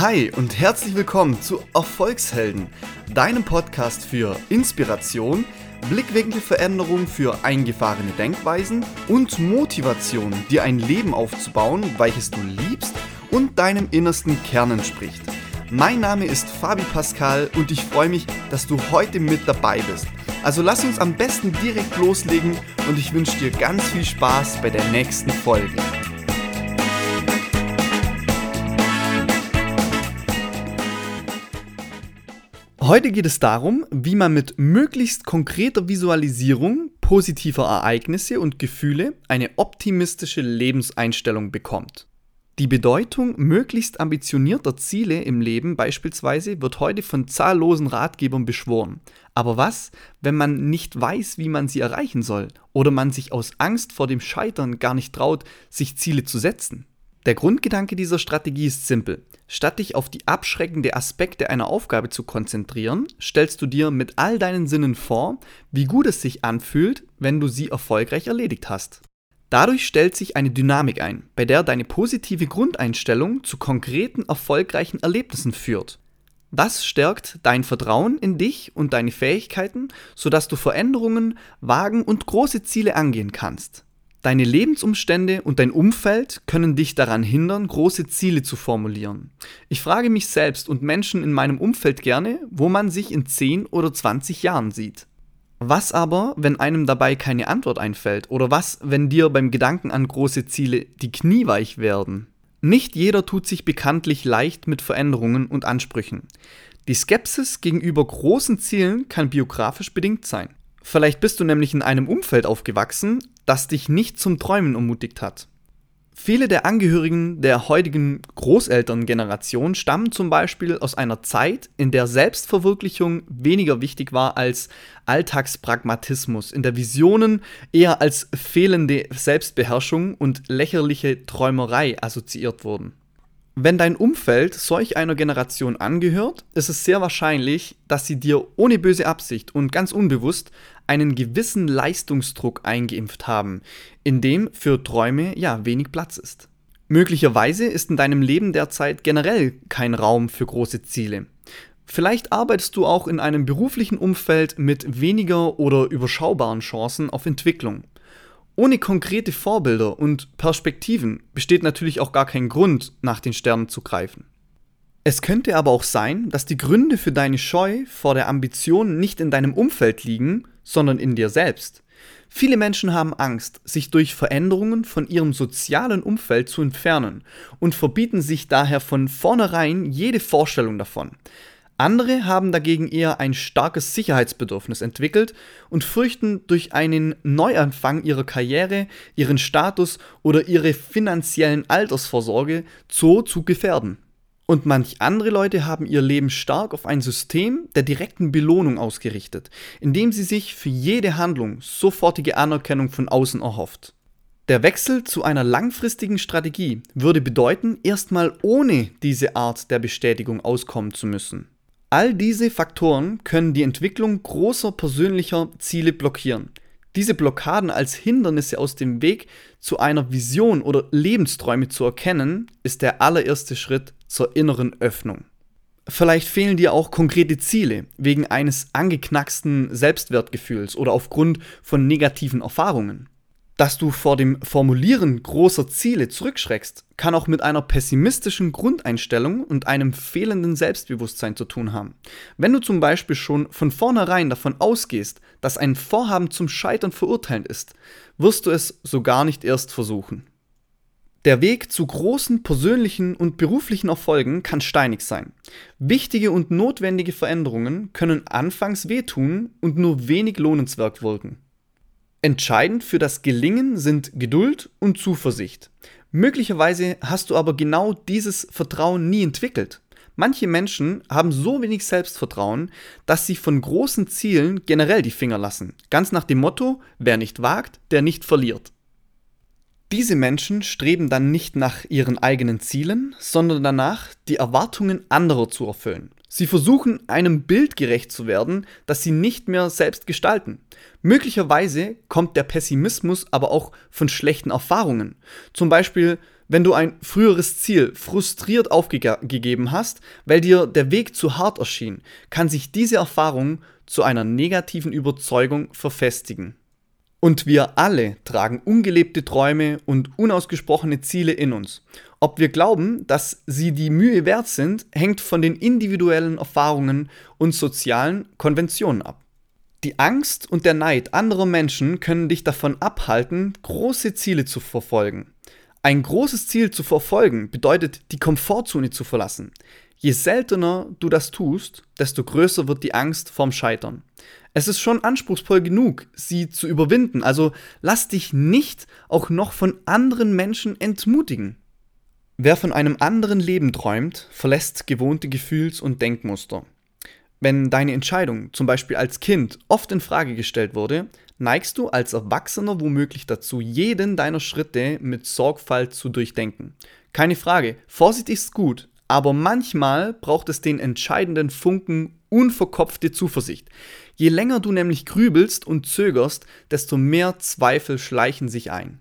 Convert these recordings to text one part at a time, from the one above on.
Hi und herzlich willkommen zu Erfolgshelden, deinem Podcast für Inspiration, Blickwinkelveränderung für eingefahrene Denkweisen und Motivation, dir ein Leben aufzubauen, welches du liebst und deinem innersten Kern entspricht. Mein Name ist Fabi Pascal und ich freue mich, dass du heute mit dabei bist. Also lass uns am besten direkt loslegen und ich wünsche dir ganz viel Spaß bei der nächsten Folge. Heute geht es darum, wie man mit möglichst konkreter Visualisierung positiver Ereignisse und Gefühle eine optimistische Lebenseinstellung bekommt. Die Bedeutung möglichst ambitionierter Ziele im Leben beispielsweise wird heute von zahllosen Ratgebern beschworen. Aber was, wenn man nicht weiß, wie man sie erreichen soll oder man sich aus Angst vor dem Scheitern gar nicht traut, sich Ziele zu setzen? Der Grundgedanke dieser Strategie ist simpel. Statt dich auf die abschreckende Aspekte einer Aufgabe zu konzentrieren, stellst du dir mit all deinen Sinnen vor, wie gut es sich anfühlt, wenn du sie erfolgreich erledigt hast. Dadurch stellt sich eine Dynamik ein, bei der deine positive Grundeinstellung zu konkreten, erfolgreichen Erlebnissen führt. Das stärkt dein Vertrauen in dich und deine Fähigkeiten, sodass du Veränderungen wagen und große Ziele angehen kannst. Deine Lebensumstände und dein Umfeld können dich daran hindern, große Ziele zu formulieren. Ich frage mich selbst und Menschen in meinem Umfeld gerne, wo man sich in 10 oder 20 Jahren sieht. Was aber, wenn einem dabei keine Antwort einfällt? Oder was, wenn dir beim Gedanken an große Ziele die Knie weich werden? Nicht jeder tut sich bekanntlich leicht mit Veränderungen und Ansprüchen. Die Skepsis gegenüber großen Zielen kann biografisch bedingt sein. Vielleicht bist du nämlich in einem Umfeld aufgewachsen, das dich nicht zum Träumen ermutigt hat. Viele der Angehörigen der heutigen Großelterngeneration stammen zum Beispiel aus einer Zeit, in der Selbstverwirklichung weniger wichtig war als Alltagspragmatismus, in der Visionen eher als fehlende Selbstbeherrschung und lächerliche Träumerei assoziiert wurden. Wenn dein Umfeld solch einer Generation angehört, ist es sehr wahrscheinlich, dass sie dir ohne böse Absicht und ganz unbewusst einen gewissen Leistungsdruck eingeimpft haben, in dem für Träume ja wenig Platz ist. Möglicherweise ist in deinem Leben derzeit generell kein Raum für große Ziele. Vielleicht arbeitest du auch in einem beruflichen Umfeld mit weniger oder überschaubaren Chancen auf Entwicklung. Ohne konkrete Vorbilder und Perspektiven besteht natürlich auch gar kein Grund, nach den Sternen zu greifen. Es könnte aber auch sein, dass die Gründe für deine Scheu vor der Ambition nicht in deinem Umfeld liegen, sondern in dir selbst. Viele Menschen haben Angst, sich durch Veränderungen von ihrem sozialen Umfeld zu entfernen und verbieten sich daher von vornherein jede Vorstellung davon. Andere haben dagegen eher ein starkes Sicherheitsbedürfnis entwickelt und fürchten durch einen Neuanfang ihrer Karriere, ihren Status oder ihre finanziellen Altersvorsorge so zu gefährden. Und manch andere Leute haben ihr Leben stark auf ein System der direkten Belohnung ausgerichtet, indem sie sich für jede Handlung sofortige Anerkennung von außen erhofft. Der Wechsel zu einer langfristigen Strategie würde bedeuten, erstmal ohne diese Art der Bestätigung auskommen zu müssen. All diese Faktoren können die Entwicklung großer persönlicher Ziele blockieren. Diese Blockaden als Hindernisse aus dem Weg zu einer Vision oder Lebensträume zu erkennen, ist der allererste Schritt zur inneren Öffnung. Vielleicht fehlen dir auch konkrete Ziele wegen eines angeknacksten Selbstwertgefühls oder aufgrund von negativen Erfahrungen. Dass du vor dem Formulieren großer Ziele zurückschreckst, kann auch mit einer pessimistischen Grundeinstellung und einem fehlenden Selbstbewusstsein zu tun haben. Wenn du zum Beispiel schon von vornherein davon ausgehst, dass ein Vorhaben zum Scheitern verurteilt ist, wirst du es so gar nicht erst versuchen. Der Weg zu großen persönlichen und beruflichen Erfolgen kann steinig sein. Wichtige und notwendige Veränderungen können anfangs wehtun und nur wenig lohnenswert wirken. Entscheidend für das Gelingen sind Geduld und Zuversicht. Möglicherweise hast du aber genau dieses Vertrauen nie entwickelt. Manche Menschen haben so wenig Selbstvertrauen, dass sie von großen Zielen generell die Finger lassen. Ganz nach dem Motto, wer nicht wagt, der nicht verliert. Diese Menschen streben dann nicht nach ihren eigenen Zielen, sondern danach, die Erwartungen anderer zu erfüllen. Sie versuchen einem Bild gerecht zu werden, das sie nicht mehr selbst gestalten. Möglicherweise kommt der Pessimismus aber auch von schlechten Erfahrungen. Zum Beispiel, Wenn du ein früheres Ziel frustriert aufgegeben hast, weil dir der Weg zu hart erschien, kann sich diese Erfahrung zu einer negativen Überzeugung verfestigen. Und wir alle tragen ungelebte Träume und unausgesprochene Ziele in uns. Ob wir glauben, dass sie die Mühe wert sind, hängt von den individuellen Erfahrungen und sozialen Konventionen ab. Die Angst und der Neid anderer Menschen können dich davon abhalten, große Ziele zu verfolgen. Ein großes Ziel zu verfolgen bedeutet, die Komfortzone zu verlassen. Je seltener du das tust, desto größer wird die Angst vorm Scheitern. Es ist schon anspruchsvoll genug, sie zu überwinden, also lass dich nicht auch noch von anderen Menschen entmutigen. Wer von einem anderen Leben träumt, verlässt gewohnte Gefühls- und Denkmuster. Wenn deine Entscheidung, zum Beispiel als Kind, oft in Frage gestellt wurde, neigst du als Erwachsener womöglich dazu, jeden deiner Schritte mit Sorgfalt zu durchdenken. Keine Frage, Vorsicht ist gut, aber manchmal braucht es den entscheidenden Funken unverkopfte Zuversicht. Je länger du nämlich grübelst und zögerst, desto mehr Zweifel schleichen sich ein.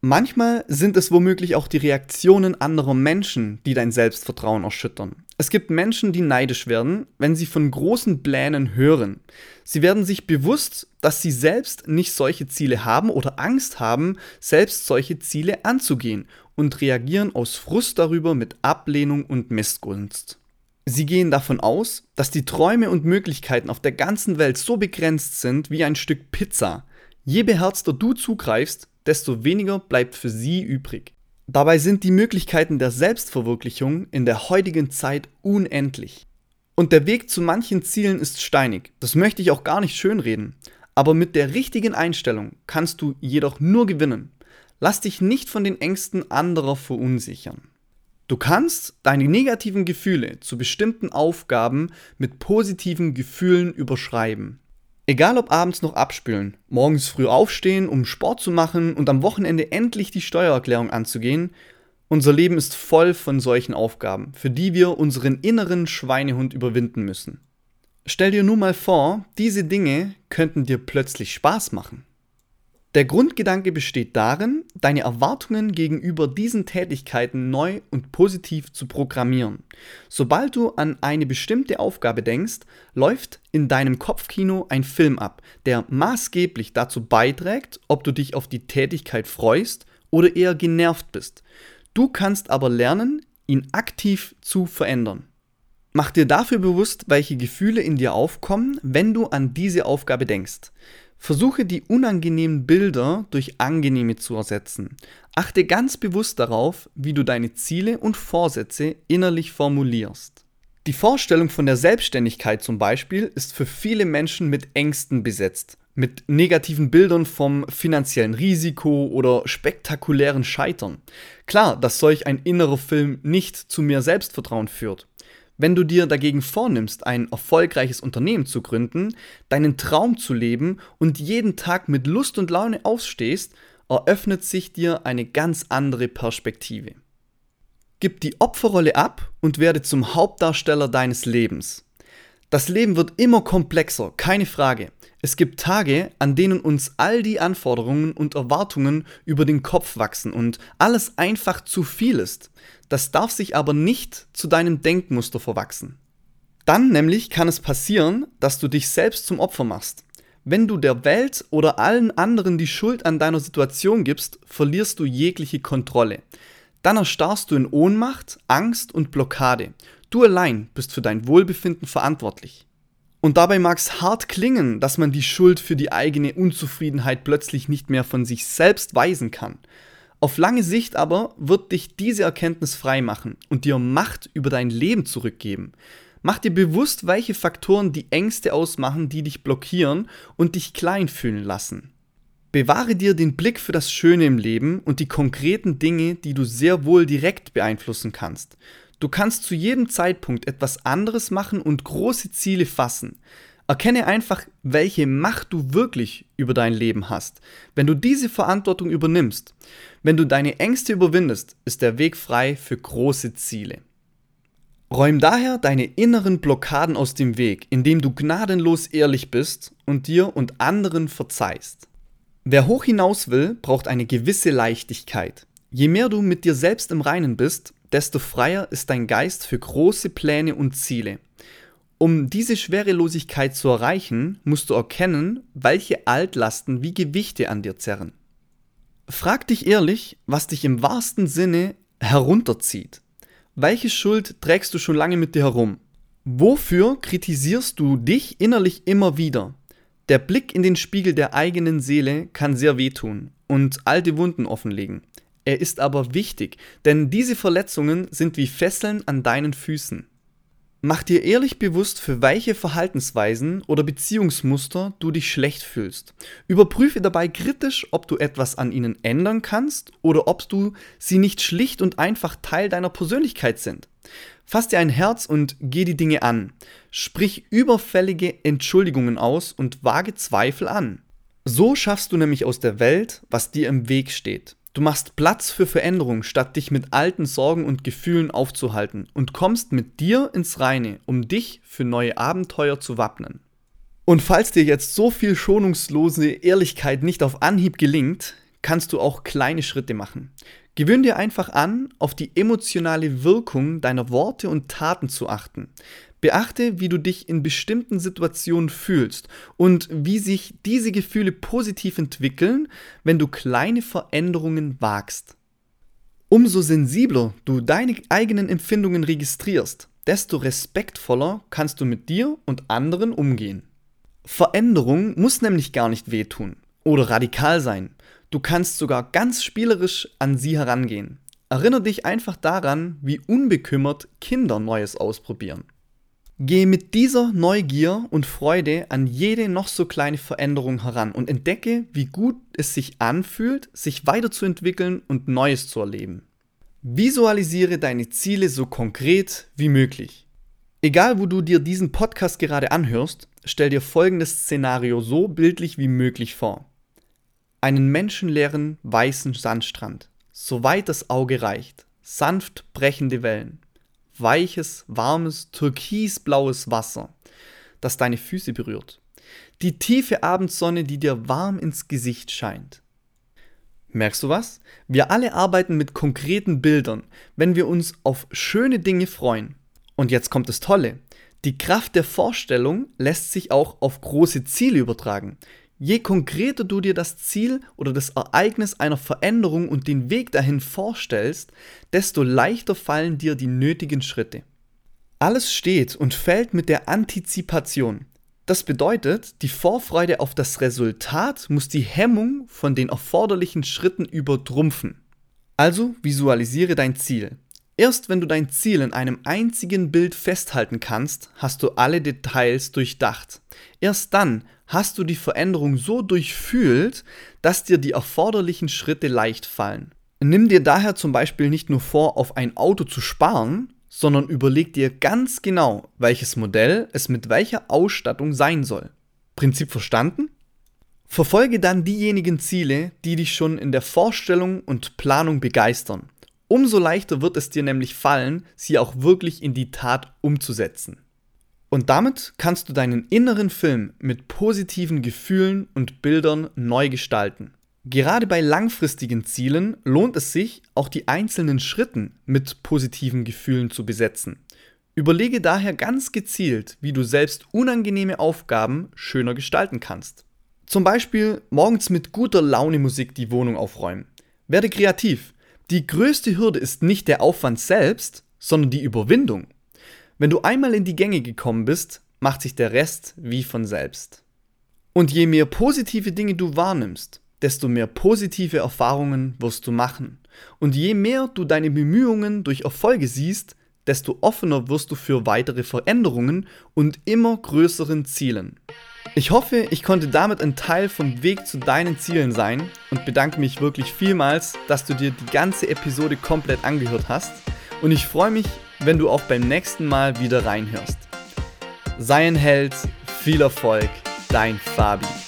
Manchmal sind es womöglich auch die Reaktionen anderer Menschen, die dein Selbstvertrauen erschüttern. Es gibt Menschen, die neidisch werden, wenn sie von großen Plänen hören. Sie werden sich bewusst, dass sie selbst nicht solche Ziele haben oder Angst haben, selbst solche Ziele anzugehen und reagieren aus Frust darüber mit Ablehnung und Missgunst. Sie gehen davon aus, dass die Träume und Möglichkeiten auf der ganzen Welt so begrenzt sind wie ein Stück Pizza. Je beherzter du zugreifst, desto weniger bleibt für sie übrig. Dabei sind die Möglichkeiten der Selbstverwirklichung in der heutigen Zeit unendlich. Und der Weg zu manchen Zielen ist steinig, das möchte ich auch gar nicht schönreden, aber mit der richtigen Einstellung kannst du jedoch nur gewinnen. Lass dich nicht von den Ängsten anderer verunsichern. Du kannst deine negativen Gefühle zu bestimmten Aufgaben mit positiven Gefühlen überschreiben. Egal ob abends noch abspülen, morgens früh aufstehen, um Sport zu machen und am Wochenende endlich die Steuererklärung anzugehen, unser Leben ist voll von solchen Aufgaben, für die wir unseren inneren Schweinehund überwinden müssen. Stell dir nun mal vor, diese Dinge könnten dir plötzlich Spaß machen. Der Grundgedanke besteht darin, deine Erwartungen gegenüber diesen Tätigkeiten neu und positiv zu programmieren. Sobald du an eine bestimmte Aufgabe denkst, läuft in deinem Kopfkino ein Film ab, der maßgeblich dazu beiträgt, ob du dich auf die Tätigkeit freust oder eher genervt bist. Du kannst aber lernen, ihn aktiv zu verändern. Mach dir dafür bewusst, welche Gefühle in dir aufkommen, wenn du an diese Aufgabe denkst. Versuche die unangenehmen Bilder durch angenehme zu ersetzen. Achte ganz bewusst darauf, wie du deine Ziele und Vorsätze innerlich formulierst. Die Vorstellung von der Selbstständigkeit zum Beispiel ist für viele Menschen mit Ängsten besetzt, mit negativen Bildern vom finanziellen Risiko oder spektakulären Scheitern. Klar, dass solch ein innerer Film nicht zu mehr Selbstvertrauen führt. Wenn du dir dagegen vornimmst, ein erfolgreiches Unternehmen zu gründen, deinen Traum zu leben und jeden Tag mit Lust und Laune aufstehst, eröffnet sich dir eine ganz andere Perspektive. Gib die Opferrolle ab und werde zum Hauptdarsteller deines Lebens. Das Leben wird immer komplexer, keine Frage. Es gibt Tage, an denen uns all die Anforderungen und Erwartungen über den Kopf wachsen und alles einfach zu viel ist. Das darf sich aber nicht zu deinem Denkmuster verwachsen. Dann nämlich kann es passieren, dass du dich selbst zum Opfer machst. Wenn du der Welt oder allen anderen die Schuld an deiner Situation gibst, verlierst du jegliche Kontrolle. Dann erstarrst du in Ohnmacht, Angst und Blockade. Du allein bist für dein Wohlbefinden verantwortlich. Und dabei mag es hart klingen, dass man die Schuld für die eigene Unzufriedenheit plötzlich nicht mehr von sich selbst weisen kann. Auf lange Sicht aber wird dich diese Erkenntnis freimachen und dir Macht über dein Leben zurückgeben. Mach dir bewusst, welche Faktoren die Ängste ausmachen, die dich blockieren und dich klein fühlen lassen. Bewahre dir den Blick für das Schöne im Leben und die konkreten Dinge, die du sehr wohl direkt beeinflussen kannst. Du kannst zu jedem Zeitpunkt etwas anderes machen und große Ziele fassen. Erkenne einfach, welche Macht du wirklich über dein Leben hast. Wenn du diese Verantwortung übernimmst, wenn du deine Ängste überwindest, ist der Weg frei für große Ziele. Räum daher deine inneren Blockaden aus dem Weg, indem du gnadenlos ehrlich bist und dir und anderen verzeihst. Wer hoch hinaus will, braucht eine gewisse Leichtigkeit. Je mehr du mit dir selbst im Reinen bist, desto freier ist dein Geist für große Pläne und Ziele. Um diese Schwerelosigkeit zu erreichen, musst du erkennen, welche Altlasten wie Gewichte an dir zerren. Frag dich ehrlich, was dich im wahrsten Sinne herunterzieht. Welche Schuld trägst du schon lange mit dir herum? Wofür kritisierst du dich innerlich immer wieder? Der Blick in den Spiegel der eigenen Seele kann sehr wehtun und alte Wunden offenlegen. Er ist aber wichtig, denn diese Verletzungen sind wie Fesseln an deinen Füßen. Mach dir ehrlich bewusst, für welche Verhaltensweisen oder Beziehungsmuster du dich schlecht fühlst. Überprüfe dabei kritisch, ob du etwas an ihnen ändern kannst oder ob du sie nicht schlicht und einfach Teil deiner Persönlichkeit sind. Fass dir ein Herz und geh die Dinge an. Sprich überfällige Entschuldigungen aus und wage Zweifel an. So schaffst du nämlich aus der Welt, was dir im Weg steht. Du machst Platz für Veränderung, statt dich mit alten Sorgen und Gefühlen aufzuhalten und kommst mit dir ins Reine, um dich für neue Abenteuer zu wappnen. Und falls dir jetzt so viel schonungslose Ehrlichkeit nicht auf Anhieb gelingt, kannst du auch kleine Schritte machen. Gewöhn dir einfach an, auf die emotionale Wirkung deiner Worte und Taten zu achten. Beachte, wie du dich in bestimmten Situationen fühlst und wie sich diese Gefühle positiv entwickeln, wenn du kleine Veränderungen wagst. Umso sensibler du deine eigenen Empfindungen registrierst, desto respektvoller kannst du mit dir und anderen umgehen. Veränderung muss nämlich gar nicht wehtun oder radikal sein. Du kannst sogar ganz spielerisch an sie herangehen. Erinnere dich einfach daran, wie unbekümmert Kinder Neues ausprobieren. Gehe mit dieser Neugier und Freude an jede noch so kleine Veränderung heran und entdecke, wie gut es sich anfühlt, sich weiterzuentwickeln und Neues zu erleben. Visualisiere deine Ziele so konkret wie möglich. Egal, wo du dir diesen Podcast gerade anhörst, stell dir folgendes Szenario so bildlich wie möglich vor. Einen menschenleeren weißen Sandstrand, soweit das Auge reicht, sanft brechende Wellen weiches, warmes, türkisblaues Wasser, das deine Füße berührt. Die tiefe Abendsonne, die dir warm ins Gesicht scheint. Merkst du was? Wir alle arbeiten mit konkreten Bildern, wenn wir uns auf schöne Dinge freuen. Und jetzt kommt das Tolle. Die Kraft der Vorstellung lässt sich auch auf große Ziele übertragen. Je konkreter du dir das Ziel oder das Ereignis einer Veränderung und den Weg dahin vorstellst, desto leichter fallen dir die nötigen Schritte. Alles steht und fällt mit der Antizipation. Das bedeutet, die Vorfreude auf das Resultat muss die Hemmung von den erforderlichen Schritten übertrumpfen. Also visualisiere dein Ziel. Erst wenn du dein Ziel in einem einzigen Bild festhalten kannst, hast du alle Details durchdacht. Erst dann hast du die Veränderung so durchfühlt, dass dir die erforderlichen Schritte leicht fallen. Nimm dir daher zum Beispiel nicht nur vor, auf ein Auto zu sparen, sondern überleg dir ganz genau, welches Modell es mit welcher Ausstattung sein soll. Prinzip verstanden? Verfolge dann diejenigen Ziele, die dich schon in der Vorstellung und Planung begeistern. Umso leichter wird es dir nämlich fallen, sie auch wirklich in die Tat umzusetzen. Und damit kannst du deinen inneren Film mit positiven Gefühlen und Bildern neu gestalten. Gerade bei langfristigen Zielen lohnt es sich, auch die einzelnen Schritten mit positiven Gefühlen zu besetzen. Überlege daher ganz gezielt, wie du selbst unangenehme Aufgaben schöner gestalten kannst. Zum Beispiel morgens mit guter Laune Musik die Wohnung aufräumen. Werde kreativ. Die größte Hürde ist nicht der Aufwand selbst, sondern die Überwindung. Wenn du einmal in die Gänge gekommen bist, macht sich der Rest wie von selbst. Und je mehr positive Dinge du wahrnimmst, desto mehr positive Erfahrungen wirst du machen. Und je mehr du deine Bemühungen durch Erfolge siehst, desto offener wirst du für weitere Veränderungen und immer größeren Zielen. Ich hoffe, ich konnte damit ein Teil vom Weg zu deinen Zielen sein und bedanke mich wirklich vielmals, dass du dir die ganze Episode komplett angehört hast. Und ich freue mich, wenn du auch beim nächsten Mal wieder reinhörst. Sei ein Held, viel Erfolg, dein Fabi.